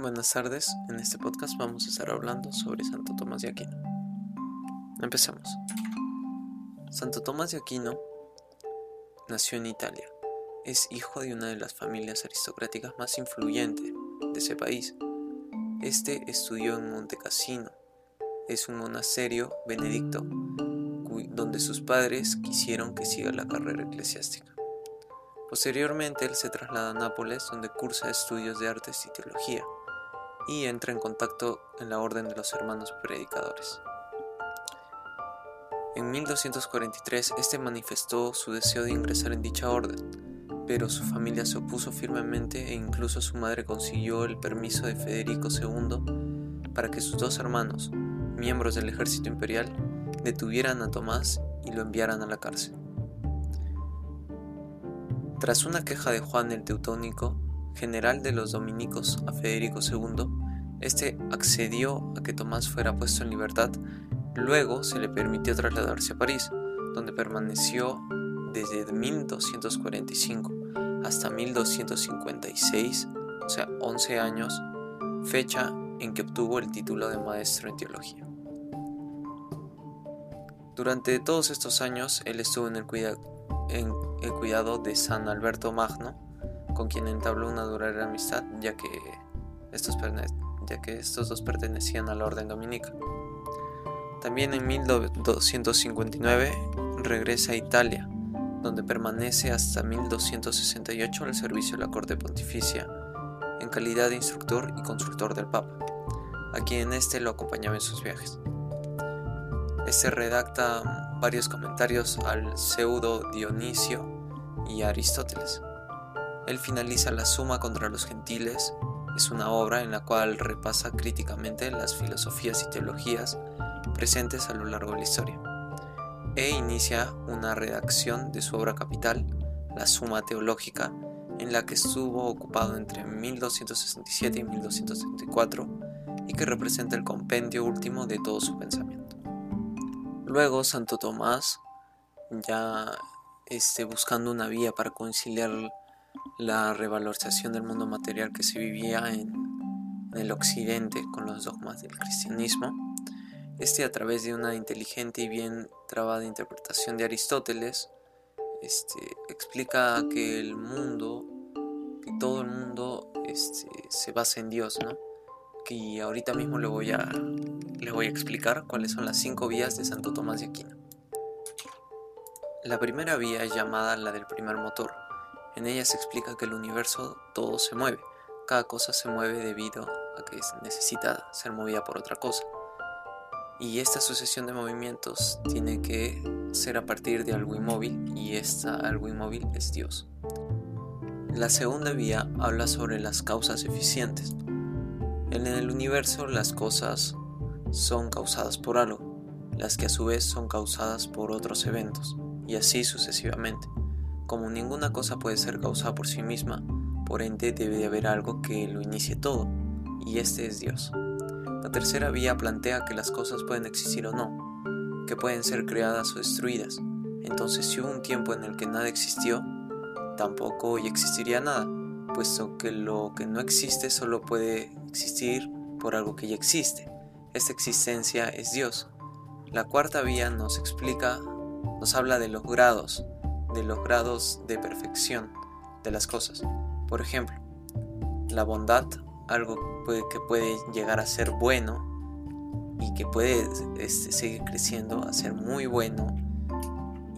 Buenas tardes, en este podcast vamos a estar hablando sobre Santo Tomás de Aquino. Empecemos. Santo Tomás de Aquino nació en Italia. Es hijo de una de las familias aristocráticas más influyentes de ese país. Este estudió en Monte Cassino. Es un monasterio benedicto donde sus padres quisieron que siga la carrera eclesiástica. Posteriormente él se traslada a Nápoles donde cursa estudios de artes y teología y entra en contacto en la Orden de los Hermanos Predicadores. En 1243 este manifestó su deseo de ingresar en dicha orden, pero su familia se opuso firmemente e incluso su madre consiguió el permiso de Federico II para que sus dos hermanos, miembros del ejército imperial, detuvieran a Tomás y lo enviaran a la cárcel. Tras una queja de Juan el Teutónico, general de los dominicos a Federico II, este accedió a que Tomás fuera puesto en libertad, luego se le permitió trasladarse a París, donde permaneció desde 1245 hasta 1256, o sea, 11 años, fecha en que obtuvo el título de maestro en teología. Durante todos estos años, él estuvo en el, cuidado de San Alberto Magno, con quien entabló una duradera amistad, ya que estos, ya que estos dos pertenecían a la orden dominica. También en 1259 regresa a Italia, donde permanece hasta 1268 al servicio de la corte pontificia, en calidad de instructor y consultor del Papa, a quien éste lo acompañaba en sus viajes. Este redacta varios comentarios al pseudo Dionisio y Aristóteles, él finaliza La Suma contra los Gentiles. Es una obra en la cual repasa críticamente las filosofías y teologías presentes a lo largo de la historia. E inicia una redacción de su obra capital, La Suma Teológica, en la que estuvo ocupado entre 1267 y 1234 y que representa el compendio último de todo su pensamiento. Luego Santo Tomás, ya esté buscando una vía para conciliar la revalorización del mundo material que se vivía en, el occidente con los dogmas del cristianismo. Este a través de una inteligente y bien trabada interpretación de Aristóteles, este, explica que el mundo, que todo el mundo este, se basa en Dios, ¿no? Y ahorita mismo le voy, a, le voy a explicar cuáles son las cinco vías de Santo Tomás de Aquino. La primera vía es llamada la del primer motor, en ella se explica que el universo todo se mueve, cada cosa se mueve debido a que necesita ser movida por otra cosa. Y esta sucesión de movimientos tiene que ser a partir de algo inmóvil y esta algo inmóvil es Dios. La segunda vía habla sobre las causas eficientes. En el universo las cosas son causadas por algo, las que a su vez son causadas por otros eventos, y así sucesivamente. Como ninguna cosa puede ser causada por sí misma, por ende debe de haber algo que lo inicie todo, y este es Dios. La tercera vía plantea que las cosas pueden existir o no, que pueden ser creadas o destruidas. Entonces si hubo un tiempo en el que nada existió, tampoco hoy existiría nada, puesto que lo que no existe solo puede existir por algo que ya existe. Esta existencia es Dios. La cuarta vía nos explica, nos habla de los grados, de los grados de perfección de las cosas. Por ejemplo, la bondad, algo que puede llegar a ser bueno y que puede este, seguir creciendo a ser muy bueno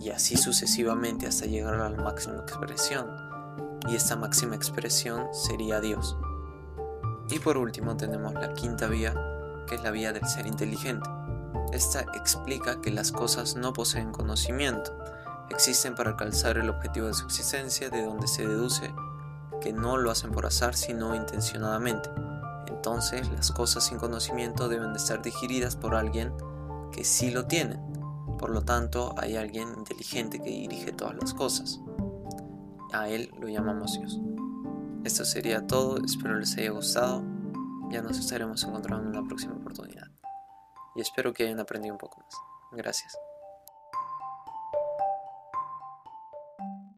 y así sucesivamente hasta llegar a la máxima expresión. Y esta máxima expresión sería Dios. Y por último tenemos la quinta vía, que es la vía del ser inteligente. Esta explica que las cosas no poseen conocimiento, existen para alcanzar el objetivo de su existencia, de donde se deduce que no lo hacen por azar, sino intencionadamente. Entonces, las cosas sin conocimiento deben de estar digeridas por alguien que sí lo tiene. Por lo tanto, hay alguien inteligente que dirige todas las cosas. A él lo llamamos Dios. Esto sería todo, espero les haya gustado. Ya nos estaremos encontrando en una próxima oportunidad. Y espero que hayan aprendido un poco más. Gracias.